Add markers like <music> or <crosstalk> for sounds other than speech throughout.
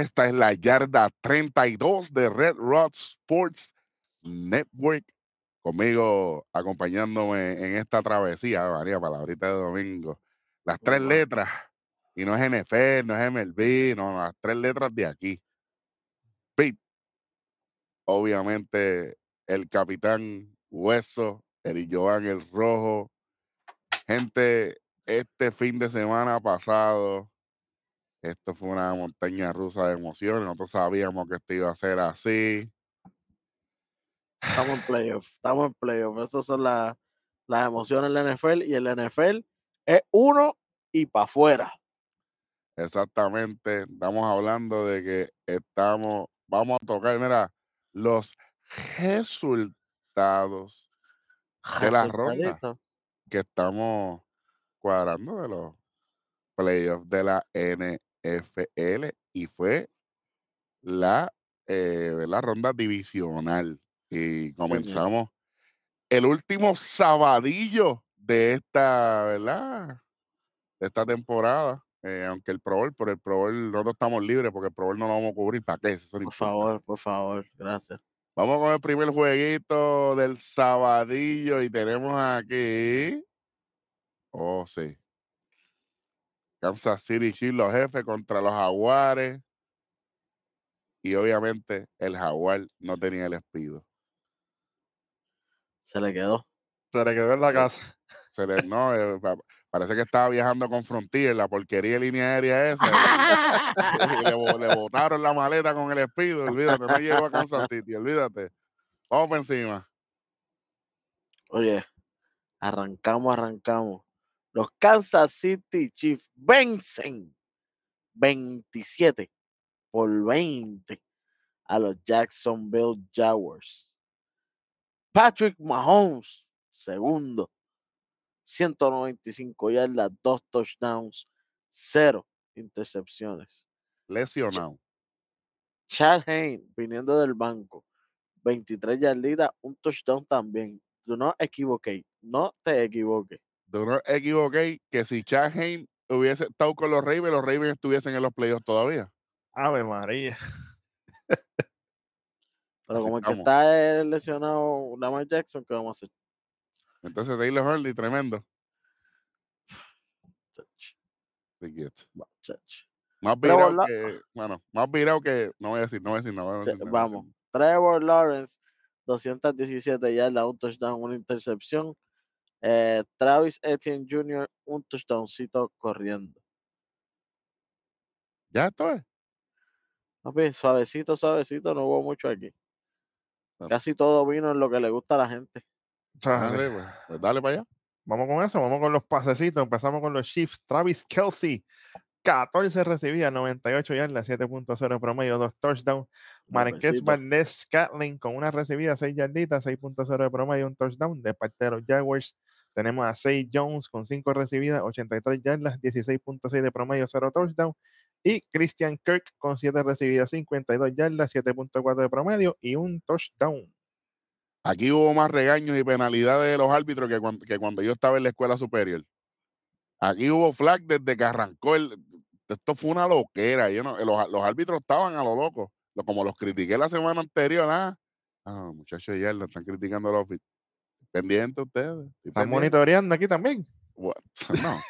Esta es la yarda 32 de Red Rod Sports Network. Conmigo, acompañándome en esta travesía, María, palabrita de domingo. Las tres letras, y no es NFL, no es MLB, no, las tres letras de aquí. Pete, obviamente el capitán Hueso, el Joan el Rojo. Gente, este fin de semana pasado, esto fue una montaña rusa de emociones. Nosotros sabíamos que esto iba a ser así. Estamos en playoff, estamos en playoff. Esas son las emociones del NFL y el NFL es uno y para afuera. Exactamente. Estamos hablando de que estamos, vamos a tocar, mira, los resultados de la ronda que estamos cuadrando de los playoffs de la NFL y fue la, eh, la ronda divisional. Y comenzamos el último sabadillo de esta, ¿verdad? De esta temporada. Eh, aunque el Pro Bowl, por el Pro Bowl nosotros estamos libres porque el Pro Bowl no lo vamos a cubrir. ¿Para qué? por favor, por favor, gracias. Vamos con el primer jueguito del sabadillo y tenemos aquí. Oh, sí. Kansas City Chiefs, los jefes contra los jaguares. Y obviamente el jaguar no tenía el espido. Se le quedó. Se le quedó en la casa. <laughs> Se le, no, eh, parece que estaba viajando con Frontier, la porquería de línea aérea esa. <laughs> le, <laughs> botaron la maleta con el espido, olvídate, no llegó a Kansas City, olvídate. Vamos por encima. Oye, arrancamos, arrancamos. Los Kansas City Chiefs vencen 27 por 20 a los Jacksonville Jaguars. Patrick Mahomes, segundo, 195 yardas, dos touchdowns, cero intercepciones. Lesionado. Chad Hain, viniendo del banco, 23 yarditas, un touchdown también. Do no equivoqué, no te equivoques. Do no equivoqué que si Chad Hain hubiese estado con los Ravens, los Ravens estuviesen en los playoffs todavía. Ave María. Pero como el que está lesionado Lamar Jackson, ¿qué vamos a hacer? Entonces Taylor Hurley, tremendo. Más virado que, bueno, más virado que, no voy a decir, no voy a decir, no voy a decir. vamos, Trevor Lawrence, 217 yardas, un touchdown, una intercepción. Eh, Travis Etienne Jr., un touchdowncito corriendo. Ya esto es. suavecito, suavecito, no hubo mucho aquí. Casi todo vino en lo que le gusta a la gente. Pues, pues, dale para allá. Vamos con eso, vamos con los pasecitos. Empezamos con los Chiefs. Travis Kelsey, 14 recibía, 98 yardas, 7.0 promedio, 2 touchdowns. Marqués Valdés Catlin con una recibida, 6 yarditas, 6.0 de promedio, un touchdown. De parte de los Jaguars, tenemos a Say Jones con 5 recibidas, 83 yardas, 16.6 de promedio, 0 touchdown. Y Christian Kirk con 7 recibidas, 52 yardas, 7.4 de promedio y un touchdown. Aquí hubo más regaños y penalidades de los árbitros que cuando, yo estaba en la escuela superior. Aquí hubo flag desde que arrancó el. Esto fue una loquera. Yo no, los, árbitros estaban a lo loco. Como los critiqué la semana anterior, ah, ah muchachos, ya lo están criticando a los pendientes ustedes. Están monitoreando aquí también. <laughs> No.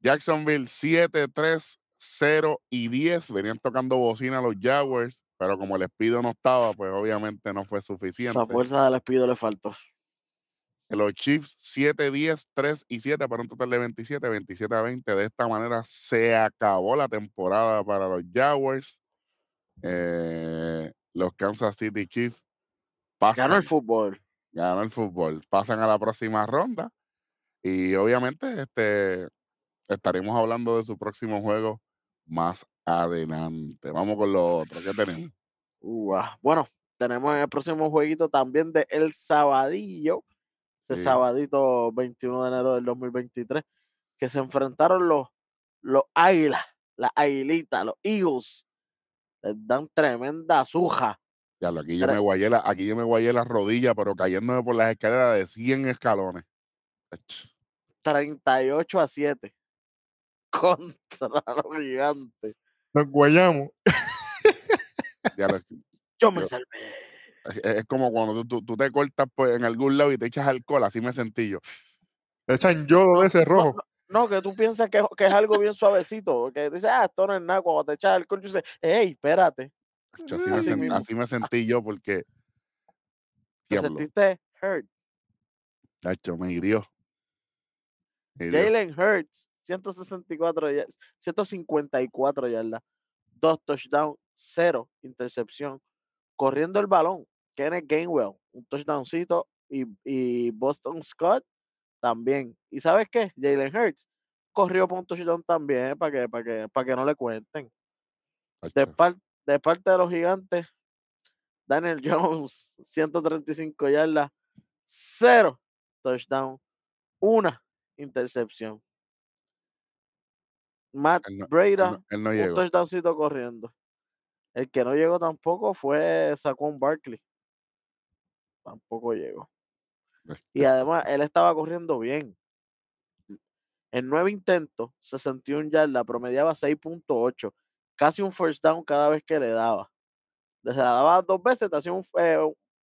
Jacksonville 7, 3, 0 y 10. Venían tocando bocina los Jaguars, pero como el Espido no estaba, pues obviamente no fue suficiente. La fuerza del Espido le faltó. Los Chiefs 7, 10, 3 y 7 para un total de 27, 27 a 20. De esta manera se acabó la temporada para los Jaguars. Eh, los Kansas City Chiefs pasan. Ganó el fútbol. Ganó el fútbol. Pasan a la próxima ronda. Y obviamente este, estaremos hablando de su próximo juego más adelante. Vamos con lo otro. ¿Qué tenemos? bueno, tenemos el próximo jueguito también de El Sabadillo. Ese sabadito 21 de enero del 2023. Que se enfrentaron los, los águilas, las aguilitas, los Eagles. Les dan tremenda suja. Ya, aquí yo, me guayé la, aquí yo me guayé la rodilla, pero cayéndome por las escaleras de 100 escalones. 38 a 7 <laughs> contra los gigantes. Nos guayamos. yo me salvé. Es, como cuando tú, tú, te cortas pues, en algún lado y te echas alcohol, así me sentí yo. Te echan yodo de ese rojo. No, que tú piensas que, que, es algo bien suavecito, que dices, ah, esto no es nada, cuando te echas alcohol, tú dices, hey, espérate. <laughs> así, me sentí yo porque... Te sentiste hurt. Me hirió. Jalen Hurts, 164 154 yardas, dos touchdowns, cero intercepción, corriendo el balón. Kenneth Gainwell, un touchdowncito, y, y Boston Scott también. ¿Y sabes qué? Jalen Hurts corrió por un touchdown también para que, para que, para que no le cuenten. De, de parte de los gigantes, Daniel <laughs> Jones, 135 yardas, cero touchdown, una intercepción. Matt Breda, un touchdowncito corriendo. El que no llegó tampoco fue Saquon Barkley. Tampoco llegó. Y además, él estaba corriendo bien. En nueve intentos, 61 yardas, promediaba 6.8. Casi un first down cada vez que le daba. Desde la daba dos veces, te hacía un, eh,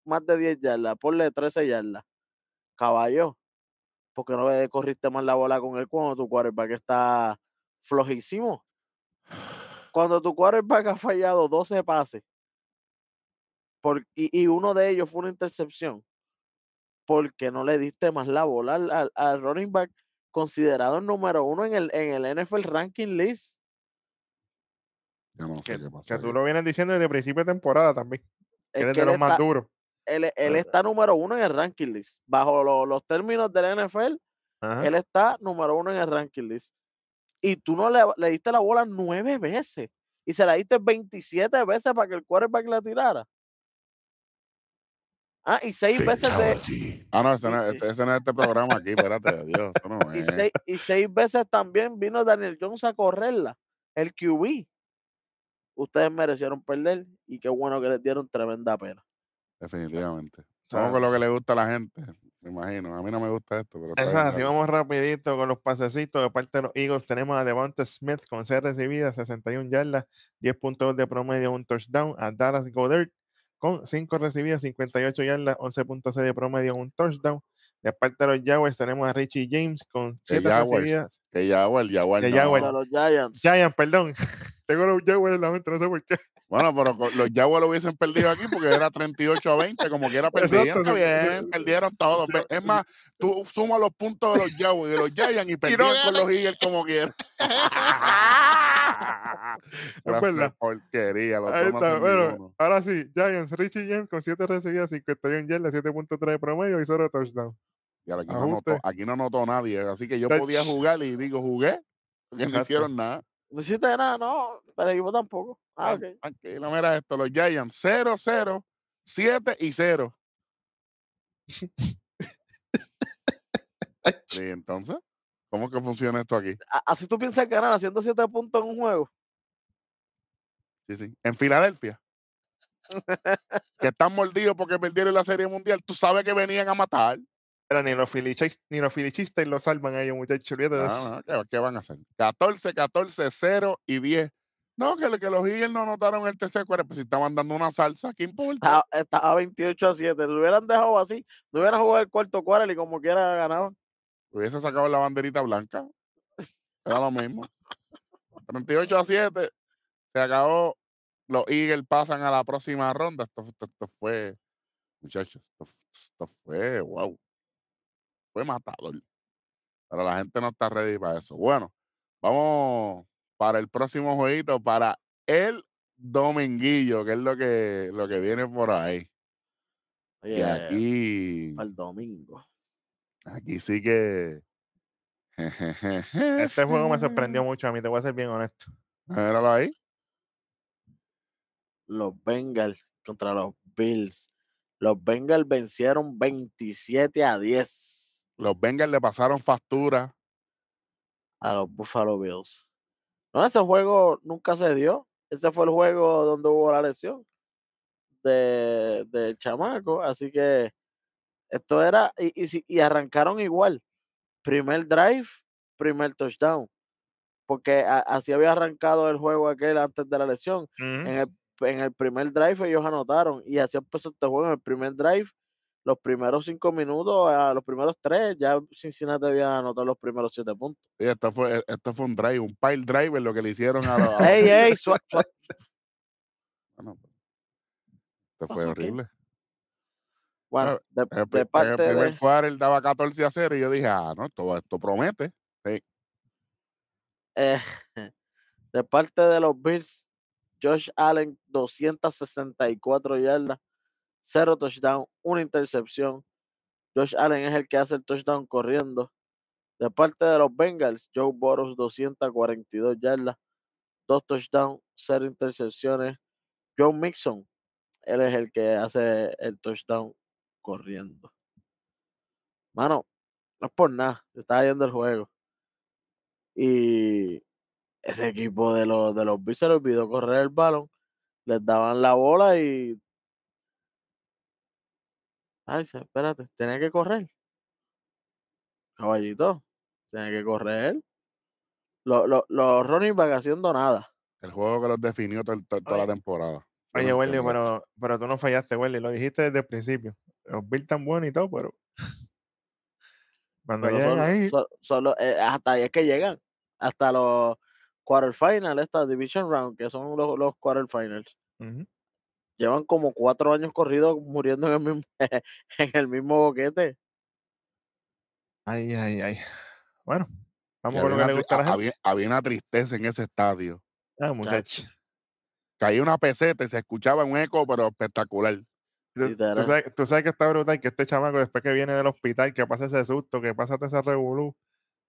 más de 10 yardas. Ponle 13 yardas. Caballo. Porque no le corriste más la bola con él cuando tu quarterback está flojísimo. <sighs> Cuando tu quarterback ha fallado 12 pases por, y, uno de ellos fue una intercepción, porque no le diste más la bola al, running back considerado el número uno en el, en el NFL ranking list. que, tú lo vienes diciendo desde el principio de temporada también. Es que de los más duros. Él, está número uno en el ranking list. Bajo los términos del NFL, él está número uno en el ranking list y tú no le, le, diste la bola nueve veces y se la diste 27 veces para que el quarterback la tirara. Ah, y seis veces de. Ah, no, ese no, es, ese no es este programa aquí, espérate, Dios. y, seis, y seis veces también vino Daniel Jones a correrla, el QB. Ustedes merecieron perder y qué bueno que les dieron tremenda pena. Definitivamente. Somos con lo que le gusta a la gente. Me imagino. A mí no me gusta esto. Pero Eso, así vamos rapidito con los pasecitos. De parte de los Eagles tenemos a Devonta Smith con 6 recibidas, 61 yardas, 10 puntos de promedio, un touchdown. A Dallas Goddard con 5 recibidas, 58 yardas, 11.6 de promedio, un touchdown. De parte de los Jaguars tenemos a Richie James con 7 recibidas. Que Jaguar, Jaguar, no. los Giants. Giants, perdón. <laughs> Tengo los Jaguars en la mente, no sé por qué. Bueno, pero los Jaguars lo hubiesen perdido aquí porque era 38 a 20, como quiera <laughs> perdieron. bien, perdieron todos. Es más, tú sumas los puntos de los Jaguars y de los Giants y <laughs> perdieron con los Eagles como quieran. <laughs> es verdad. Porquería. Ahí está, bueno, ahora sí, Giants, Richie James con 7 recibidas, 51 yardas, 7.3 de promedio y 0 touchdown. Y aquí, no notó, aquí no notó nadie, así que yo podía jugar y digo, jugué, porque no hicieron nada. No hiciste nada, no, pero el equipo tampoco. Ah, ok. Tranquilo, mira esto, los Giants 0, 0, 7 y 0. <laughs> sí, entonces, ¿cómo que funciona esto aquí? Así tú piensas ganar haciendo 7 puntos en un juego. Sí, sí. En Filadelfia. <laughs> que están mordidos porque perdieron la Serie Mundial. Tú sabes que venían a matar. Pero ni los filichistas, ni los filichistas lo salvan a ellos, muchachos. No, no, ¿qué, van a hacer? 14, 14, 0 y 10. No, que, que los Eagles no anotaron el tercer cuarto, pues si estaban dando una salsa, ¿qué importa? Estaba, 28 a 7. Lo hubieran dejado así, no hubieran jugado el cuarto cuarto y como quiera ganaban. Hubiese sacado la banderita blanca. Era lo mismo. 38 a 7. Se acabó. Los Eagles pasan a la próxima ronda. Esto, esto, fue, muchachos, esto, esto fue, wow fue matador. Pero la gente no está ready para eso. Bueno, vamos para el próximo jueguito, para el Dominguillo, que es lo que, lo que viene por ahí. y aquí. Al domingo. Aquí sí que. <laughs> Este juego me sorprendió mucho a mí, te voy a ser bien honesto. Míralo ahí. Los Bengals contra los Bills. Los Bengals vencieron 27 a 10. Los Bengals le pasaron factura a los Buffalo Bills. No, ese juego nunca se dio. Ese fue el juego donde hubo la lesión del de chamaco. Así que esto era, y, y, arrancaron igual. Primer drive, primer touchdown. porque así había arrancado el juego aquel antes de la lesión. en, el, en, el, primer drive ellos anotaron y así empezó este juego en el primer drive. Los primeros cinco minutos, a los primeros tres, ya Cincinnati había anotado los primeros siete puntos. Sí, esto fue, esto fue un drive, un pile driver lo que le hicieron a los. ¡Ey, ey! <laughs> Bueno, esto fue horrible. Bueno, de, de parte el de... primer él daba 14 a 0 y yo dije, ah, no, todo esto promete. Sí. Eh, <laughs> de parte de los Bills, Josh Allen, 264 yardas, 0 touchdown, una intercepción. Josh Allen es el que hace el touchdown corriendo. De parte de los Bengals, Joe Burrow, 242 yardas, 2 touchdowns, 0 intercepciones. Joe Mixon, él es el que hace el touchdown corriendo. Mano, no es por nada, estaba viendo el juego. Y ese equipo de los, de los Bills se les olvidó correr el balón. Les daban la bola y. Ay, espérate, tenía que correr. Caballito, tenía que correr. Los, los, los running back haciendo nada. El juego que los definió toda, la temporada. Oye, Welly, pero, pero tú no fallaste, Welly. Lo dijiste desde el principio. Los Bills tan buenos y todo, pero. <laughs> Cuando llegan ahí. Solo, eh, hasta ahí es que llegan. Hasta los quarterfinals, esta Division Round, que son los, los quarterfinals. Llevan como cuatro años corridos muriendo en el mismo, <laughs> en el mismo boquete. Ay, ay, ay. Bueno, vamos con lo que le gusta a la gente. Había, una tristeza en ese estadio. Ah, muchacho. Caía una peseta y se escuchaba un eco, pero espectacular. Tú, sabes, que está brutal que este chamaco, después que viene del hospital, que pasa ese susto, que pasa ese revolú,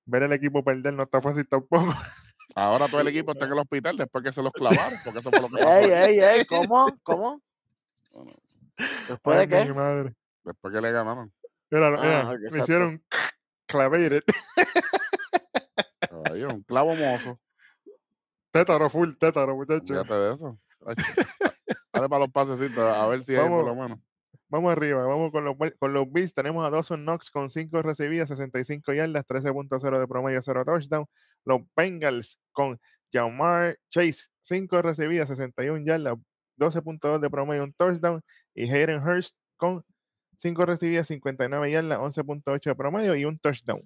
ver el equipo perder no está fácil tampoco. <laughs> Ahora todo el equipo está en el hospital después que se los clavaron, porque eso fue lo que ¡Ey, ey, ey! ¿Cómo? <laughs> ¿Cómo? ¿Después de qué? Madre. Después que le ganaron. Mira, ah, me hicieron clavated. un clavo mozo. Tétaro full, tétaro, muchacho. Fíjate de eso. <laughs> Dale para los pasecitos, a ver si vamos, hay por lo menos. Vamos arriba, vamos con los, con los Bills. Tenemos a Dawson Knox con 5 recibidas, 65 yardas, 13.0 de promedio, 0 touchdown. Los Bengals con Jamar Chase, 5 recibidas, 61 yardas, 12.2 de promedio, un touchdown. Y Hayden Hurst con 5 recibidas, 59 yardas, 11.8 de promedio y un touchdown.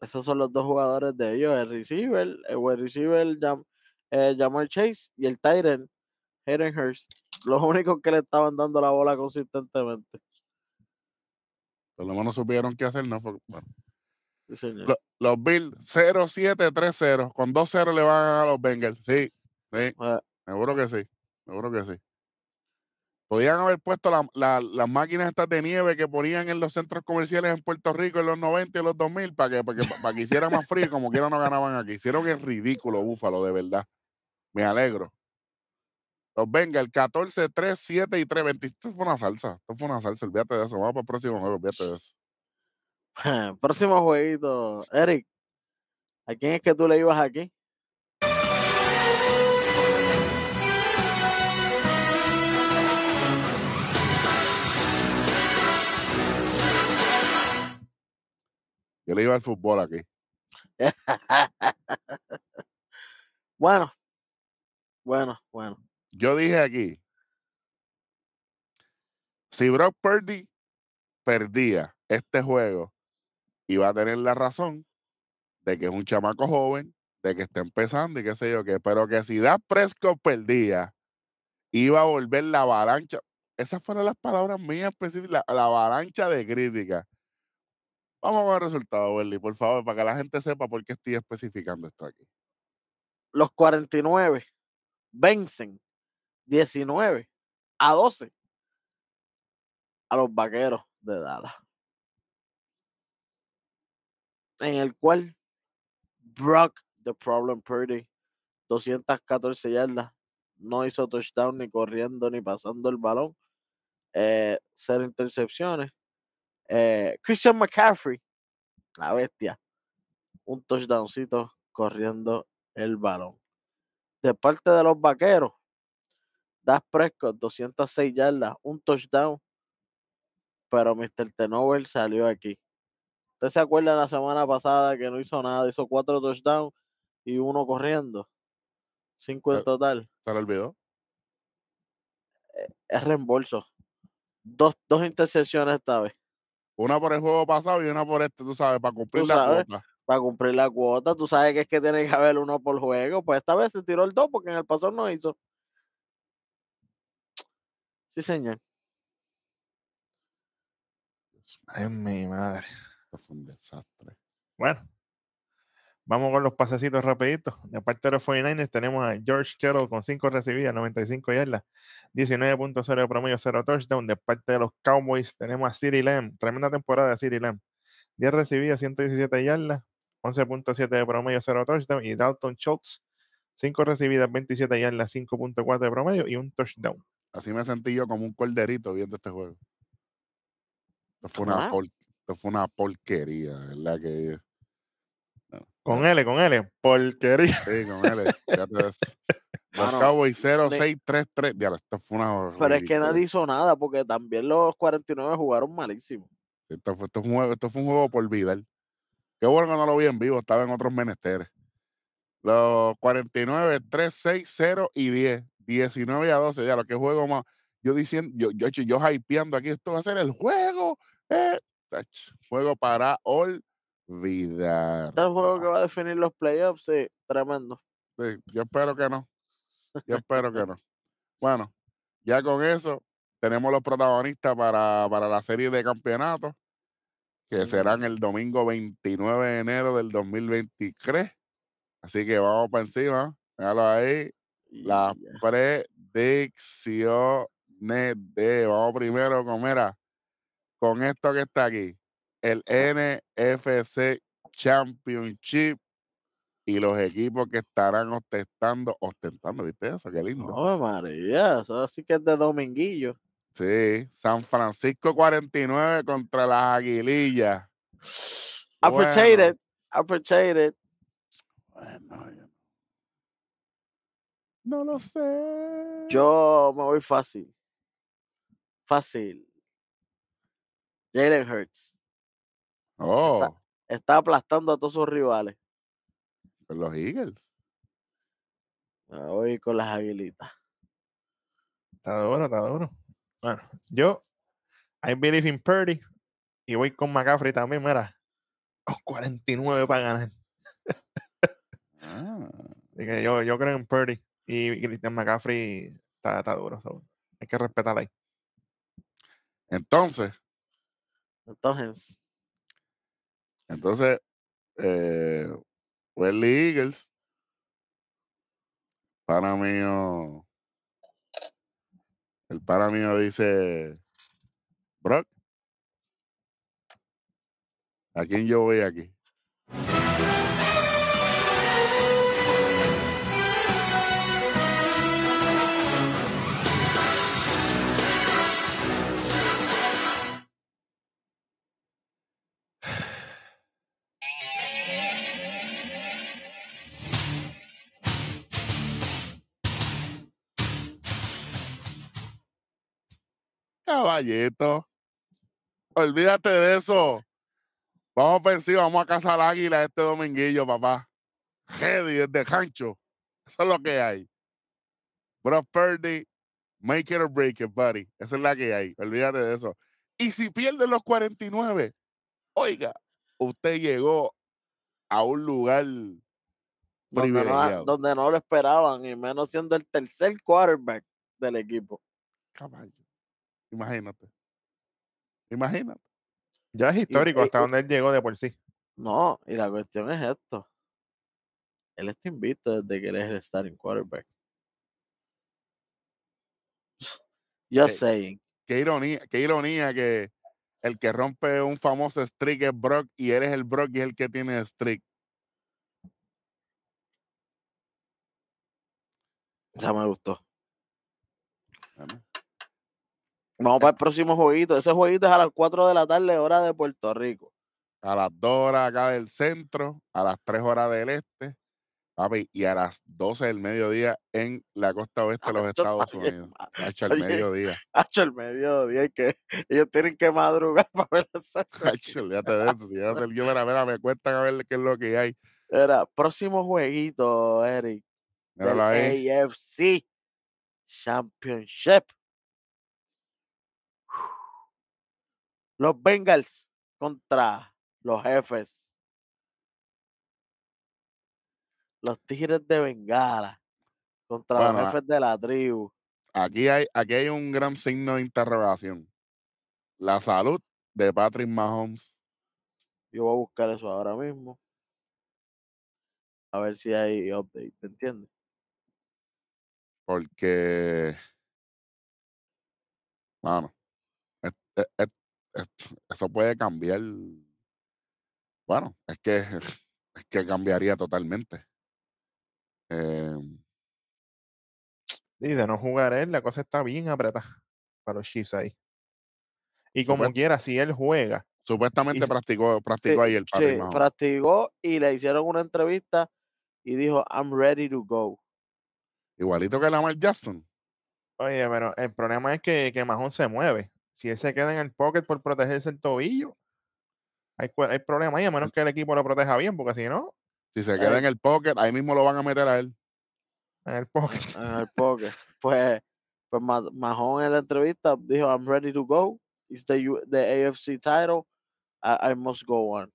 Esos son los dos jugadores de ellos, el receiver, el receiver Jam, eh, Jamar Chase y el Tyrant Hayden Hurst. Los únicos que le estaban dando la bola consistentemente. Por lo menos supieron qué hacer, ¿no? Bueno. los, Bills 0-7-3-0. Con 2-0 le van a los Bengals. Sí, sí. Ah. Seguro que sí. Seguro que sí. Podían haber puesto las máquinas estas de nieve que ponían en los centros comerciales en Puerto Rico en los 90 y los 2000 para que, para que, para que hiciera más frío, como quiera no ganaban aquí. Hicieron el ridículo, Búfalo, de verdad. Me alegro. Los venga, el 14, 3, 7 y 3, 20. Esto fue una salsa. Esto fue una salsa. Olvídate de eso. Vamos para el próximo juego. Olvídate de eso. <laughs> próximo jueguito. Eric, ¿a quién es que tú le ibas aquí? Yo le iba al fútbol aquí. <laughs> bueno, bueno, bueno yo dije aquí, si Brock Purdy perdía este juego, iba a tener la razón de que es un chamaco joven, de que está empezando y qué sé yo qué, pero que si Da Prescott perdía, iba a volver la avalancha. Esas fueron las palabras mías específicas, la, avalancha de crítica. Vamos a ver el resultado, Berly, por favor, para que la gente sepa por qué estoy especificando esto aquí. Los 49 vencen 19 a 12 a los vaqueros de Dallas. En el cual Brock, The Problem Purdy, 214 yardas, no hizo touchdown ni corriendo ni pasando el balón, eh, cero intercepciones. Eh, Christian McCaffrey, la bestia, un touchdowncito corriendo el balón. De parte de los vaqueros, Das Prescott, 206 yardas, un touchdown. Pero Mr. Tenover salió aquí. ¿Usted se acuerda la semana pasada que no hizo nada? Hizo cuatro touchdowns y uno corriendo. Cinco en total. ¿Se lo olvidó? Eh, es reembolso. Dos, dos intercesiones esta vez. Una por el juego pasado y una por este, tú sabes, para cumplir la cuota. Para cumplir la cuota, tú sabes que es que tiene que haber uno por juego. Pues esta vez se tiró el dos porque en el pasado no hizo. Sí, señor. Ay, mi madre. Esto fue un desastre. Bueno, vamos con los pasecitos rapiditos. De parte de los 49ers tenemos a George Kittle con 5 recibidas, 95 yardas, 19.0 de promedio, 0 touchdown. De parte de los Cowboys tenemos a City Lamb, tremenda temporada de City Lamb. 10 recibidas, 117 yardas, 11.7 de promedio, 0 touchdown. Y Dalton Schultz, 5 recibidas, 27 yardas, 5.4 de promedio y un touchdown. Así me sentí yo como un corderito viendo este juego. Esto fue, una, fue una porquería, ¿verdad? Que, con L, con L, porquería. Sí, con L. ya te ves. Los Cowboys 0, 6, 3, 3. Ya, esto fue una. Pero es que nadie hizo nada porque también los 49 jugaron malísimo. Esto fue, esto fue, un, juego, esto fue un juego por vida. Qué bueno que no lo vi en vivo, estaba en otros menesteres. Los 49, 3, 6, 0 y 10. 19 a 12, ya lo que juego más. Yo diciendo, yo, yo, yo hypeando aquí, esto va a ser el juego. Eh, juego para olvidar. Este es el juego que va a definir los playoffs, sí, tremendo. Sí, yo espero que no. Yo espero que no. Bueno, ya con eso tenemos los protagonistas para, para la serie de campeonatos, que serán el domingo 29 de enero del 2023. Así que vamos para encima. Míralo ahí. Las predicciones de. Vamos primero con, mira, con esto que está aquí. El NFC Championship y los equipos que estarán ostentando, ostentando, ¿viste eso? Qué lindo. Oh, María, eso sí que es de Dominguillo. Sí, San Francisco 49 contra las Aguilillas. Appreciate it, Bueno, no lo sé. Yo me voy fácil. Fácil. Jalen Hurts. Oh. Está, aplastando a todos sus rivales. Con los Eagles. Me voy con las aguilitas. Está duro, está duro. Bueno, yo, I believe in Purdy. Y voy con McCaffrey también, mira. 49 para ganar. Ah. <laughs> yo, yo creo en Purdy. Y Christian McCaffrey está, está duro. hay que respetarla ahí. Entonces. Entonces. Entonces, eh, Well Eagles. Para mío. El para mío dice. Brock. ¿A quién yo voy aquí? Olvídate de eso. Vamos a pensar, vamos a cazar águila este dominguillo, papá. Heady desde Cancho. Eso es lo que hay. Brock Purdy, make it or break it, buddy. Esa es la que hay. Olvídate de eso. Y si pierden los 49, oiga, usted llegó a un lugar donde no, donde no lo esperaban, y menos siendo el tercer quarterback del equipo. Caballo. Imagínate. Imagínate. Ya es histórico hasta donde él llegó de por sí. No, y la cuestión es esto. Él está invito desde que él es el starting quarterback. Yo sé. Qué ironía, qué ironía que el que rompe un famoso streak es Brock y eres el Brock y es el que tiene streak. Ya me gustó. Vamos para el próximo jueguito. Ese jueguito es a las 4 de la tarde, hora de Puerto Rico. A las 2 horas acá del centro, a las 3 horas del este, papi, y a las 12 del mediodía en la costa oeste de los Estados Unidos. Hacho el mediodía. Hacho el mediodía, y que ellos tienen que madrugar <laughs> para ver esa <laughs> Hacho, olvídate de eso. Si yo, yo, mira, mira, me cuentan a ver qué es lo que hay. Era próximo jueguito, Eric. Del AFC Championship. Los Bengals contra los jefes. Los Tigres de Bengala contra los jefes de la tribu. Aquí hay, aquí hay un gran signo de interrogación. La salud de Patrick Mahomes. Yo voy a buscar eso ahora mismo. A ver si hay update, ¿me entiendes? Porque, bueno, eso puede cambiar. Bueno, es que, es que cambiaría totalmente. Em y de no jugar él, la cosa está bien apretada para los Chiefs ahí. Y como quiera, si él juega. Supuestamente practicó, practicó ahí el Sí, practicó y le hicieron una entrevista y dijo, I'm ready to go. Igualito que Lamar Jackson. Oye, pero el problema es que, que Mahon se mueve. Si él se queda en el pocket por protegerse el tobillo, hay, hay problema ahí, a menos que el equipo lo proteja bien, porque si no. Si se queda en el pocket, ahí mismo lo van a meter a él. En el pocket. En el pocket. Pues, pues Mahon en la entrevista dijo, I'm ready to go. It's the, the AFC title. I, I must go on.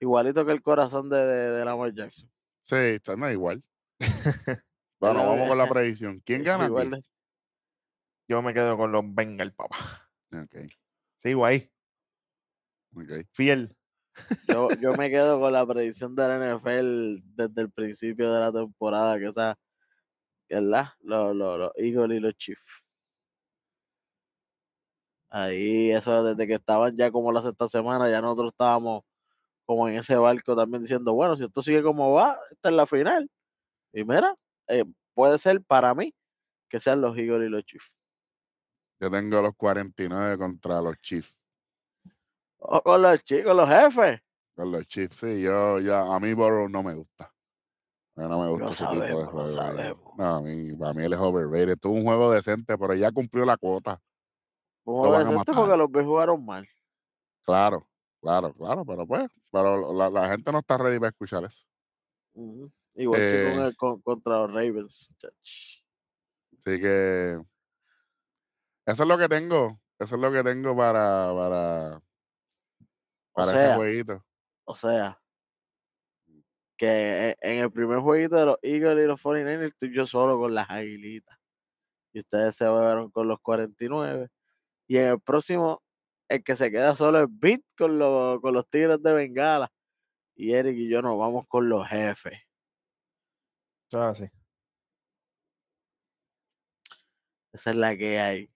Igualito que el corazón de, de, de Lamar Jackson. Sí, está no, igual. Bueno, vamos con la predicción. ¿Quién gana? Yo me quedo con los Bengals, papá. Ok. Sigo ahí. Okay. Fiel. Yo, yo me quedo con la predicción de la NFL desde el principio de la temporada, que está, ¿verdad? Los, los, los Eagles y los Chiefs. Ahí, eso desde que estaban ya como la sexta semana, ya nosotros estábamos como en ese barco también diciendo, bueno, si esto sigue como va, esta es la final. Y mira, eh, puede ser para mí que sean los Eagles y los Chiefs. Yo tengo los 49 contra los Chiefs. O con los chicos, los jefes. Con los Chiefs, sí. Yo, ya, a mí Burrow no me gusta. No me gusta ese tipo de juego. No, a mí, para mí él es overrated. Tuvo un juego decente, pero ya cumplió la cuota. ¿Cómo decente porque los B jugaron mal. Claro, claro, claro, pero pues, pero la, la gente no está ready para escuchar eso. Igual que con eh el, con, contra los Ravens. Así que eso es lo que tengo. Eso es lo que tengo para, para, para ese jueguito. O sea, que en el primer jueguito de los Eagles y los 49ers estoy yo solo con las aguilitas. Y ustedes se fueron con los 49. Y en el próximo, el que se queda solo es Beat con los, con los Tigres de Bengala. Y Eric y yo nos vamos con los jefes. Ah, sí. Esa es la que hay.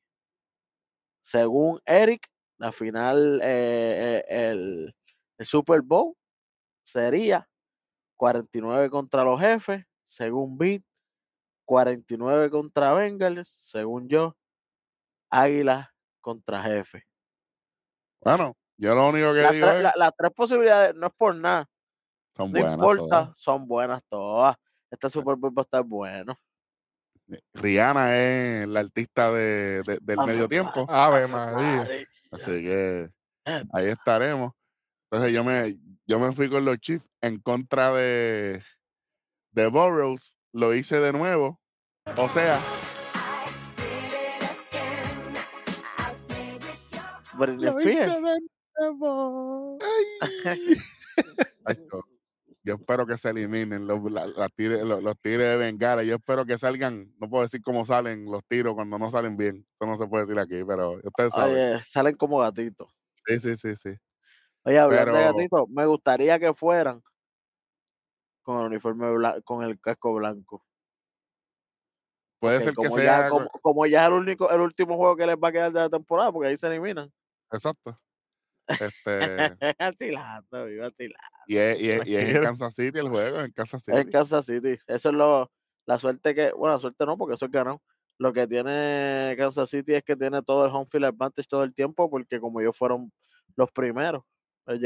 Según Eric, la final, eh, eh, el, el Super Bowl sería 49 contra los jefes, según Beat, 49 contra Bengals, según yo, Águila contra jefe. Bueno, yo lo único que digo es... las tres posibilidades no es por nada. Son no buenas importa, son buenas todas. Este Super Bowl va a estar bueno. Rihanna es la artista de, del medio tiempo. Ave María. Así que ahí estaremos. Entonces yo me, yo me fui con los Chiefs en contra de, de Burrows. Lo hice de nuevo. O sea. Lo hice de nuevo. Ay. <laughs> yo espero que se eliminen los, los, tigres de Bengala. Yo espero que salgan, no puedo decir cómo salen los tiros cuando no salen bien. Eso no se puede decir aquí, pero ustedes saben. Oye, salen como gatitos. Sí, sí, sí, sí. Oye, hablando de gatitos, me gustaría que fueran con el uniforme blanco, con el casco blanco. Puede ser que sea. como, ya es el, único, el último juego que les va a quedar de la temporada, porque ahí se eliminan. Exacto. Este, <laughs> atilando, viva Y es, y, es, y es, en Kansas City el juego, en Kansas City. En Kansas City. Eso es lo, la suerte que, bueno, la suerte no, porque eso es ganado. Lo que tiene Kansas City es que tiene todo el home field advantage todo el tiempo, porque como ellos fueron los primeros. y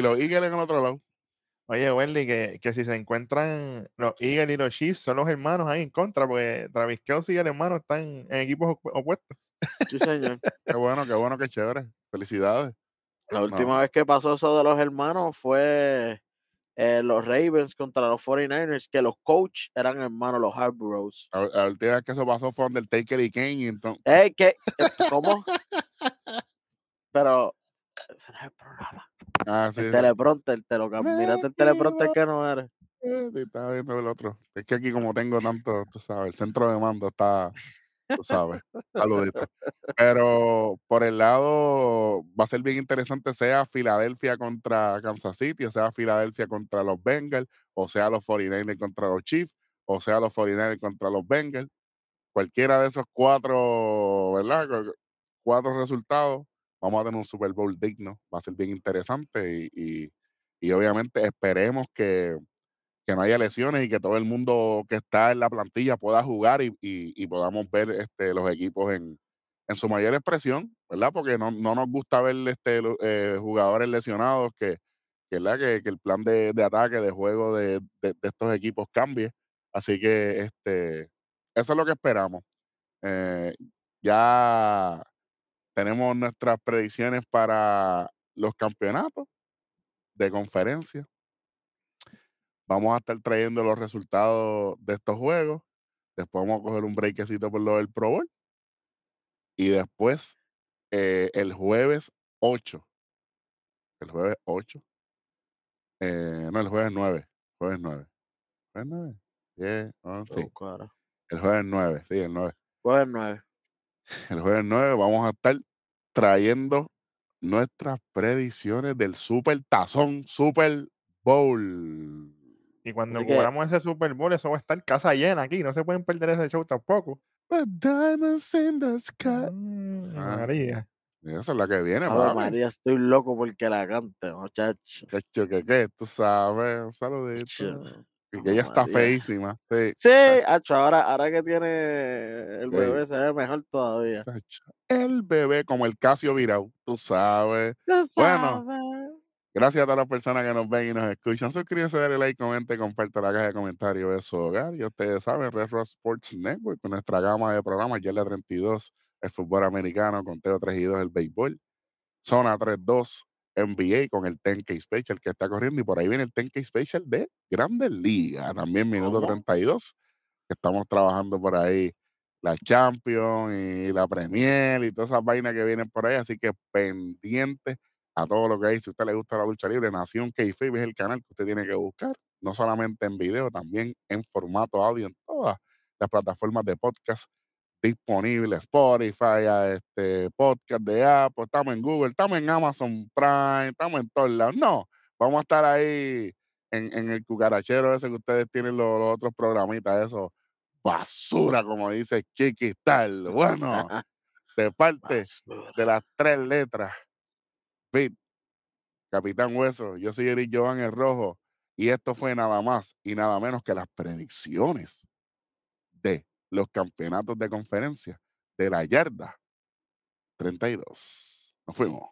los Eagles en el otro lado. Oye, Wendy, que, que, si se encuentran los Eagles y los Chiefs, son los hermanos ahí en contra, porque Travis Kelsey y el hermano están en equipos opuestos. Sí, señor. qué bueno, qué bueno, qué chévere. Felicidades. La última vez que pasó eso de los hermanos fue eh, los Ravens contra los 49ers, que los coach eran hermanos, los Harborough. La, última vez que eso pasó fue Undertaker y Kane. Entonces... Eh, ¿qué? ¿Cómo? <laughs> Pero ese no es el programa. Ah, sí, el teleprompter, te lo Mírate el teleprompter que no eres. Sí, estaba viendo el otro. Es que aquí como tengo tanto, tú sabes, el centro de mando está, tú sabes, saludito. <laughs> Pero por el lado, va a ser bien interesante, sea Filadelfia contra Kansas City, o sea Filadelfia contra los Bengals, o sea los 49ers contra los Chiefs, o sea los 49ers contra los Bengals. Cualquiera de esos cuatro, ¿verdad? Cuatro resultados, vamos a tener un Super Bowl digno, va a ser bien interesante y, y obviamente esperemos que que no haya lesiones y que todo el mundo que está en la plantilla pueda jugar y, podamos ver este, los equipos en, su mayor expresión, ¿verdad? Porque no, nos gusta ver este, eh, jugadores lesionados, que, que, que, el plan de, ataque, de juego de, estos equipos cambie. Así que este, eso es lo que esperamos. Eh, ya tenemos nuestras predicciones para los campeonatos de conferencia. Vamos a estar trayendo los resultados de estos juegos. Después vamos a coger un breakcito por lo del Pro Bowl. Y después, eh, el jueves 8. El jueves 8. Eh, no, el jueves 9. Jueves 9. Jueves 9. Yeah, sí. El jueves 9, sí, el 9. Jueves <laughs> 9. El jueves 9 vamos a estar trayendo nuestras predicciones del Super Tazón Super Bowl. Y cuando jugamos ese Super Bowl, eso va a estar casa llena aquí. No se pueden perder ese show tampoco. diamonds in the sky. Mm, ah, María. Esa es la que viene, María, estoy loco porque la cante, muchacho. Cacho, que qué, tú sabes, un saludito. Y que ella está feísima. Sí, sí ahora, ahora que tiene el bebé se ve mejor todavía. El bebé como el Casio Virau, tú sabes. Bueno, Gracias a todas las personas que nos ven y nos escuchan. Suscríbase, dale like, comente, comparte la caja de comentarios de su hogar. Y ustedes saben, Retro Sports Network, con nuestra gama de programas, ya la 32, el fútbol americano, conteo 3 y 2, el béisbol. Zona 3-2, NBA con el 10K Special que está corriendo. Y por ahí viene el 10K Special de Grandes Ligas, también minuto 32. Que estamos trabajando por ahí la Champions y la Premier y todas esas vainas que vienen por ahí. Así que pendientes a todo lo que hay. Si a usted le gusta la lucha libre, Nación Kayfabe es el canal que usted tiene que buscar, no solamente en video, también en formato audio en todas las plataformas de podcast disponibles, Spotify, este, podcast de Apple, estamos en Google, estamos en Amazon Prime, estamos en todos lados. No, vamos a estar ahí en, el cucarachero ese que ustedes tienen los, otros programitas, eso, basura, como dice Chiquistal. Bueno, de parte de las tres letras Capitán Hueso, yo soy Eric Joan el Rojo y esto fue nada más y nada menos que las predicciones de los campeonatos de conferencia de la yarda 32. Nos fuimos.